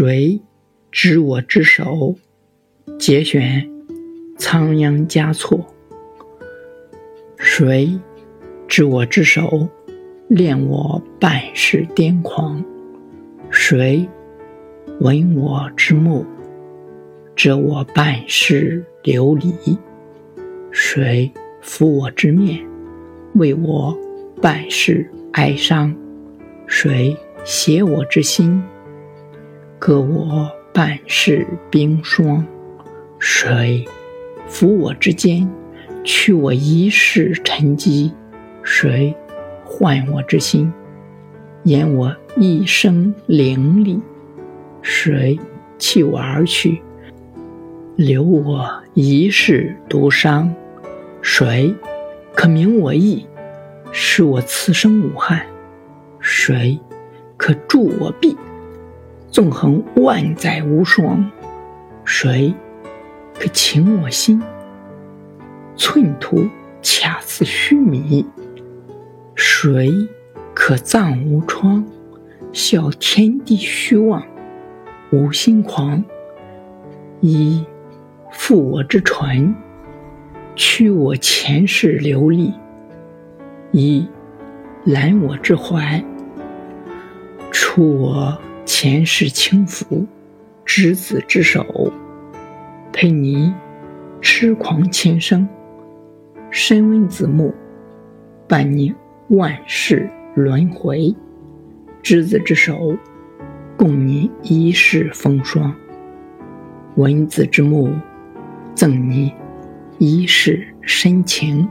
谁知我之手？节选，仓央嘉措。谁知我之手？恋我半世癫狂。谁闻我之目？遮我半世流离。谁抚我之面？为我半世哀伤。谁携我之心？割我半世冰霜，谁抚我之肩，去我一世沉积？谁唤我之心，掩我一生凌厉？谁弃我而去，留我一世独伤？谁可明我意，使我此生无憾？谁可助我臂？纵横万载无双，谁可倾我心？寸土恰似须弥，谁可葬无窗？笑天地虚妄，无心狂。一负我之唇，屈我前世流离；一揽我之怀，出我。前世轻浮执子之手，陪你痴狂前生，深温子木，伴你万世轮回。执子之手，共你一世风霜；闻子之目，赠你一世深情。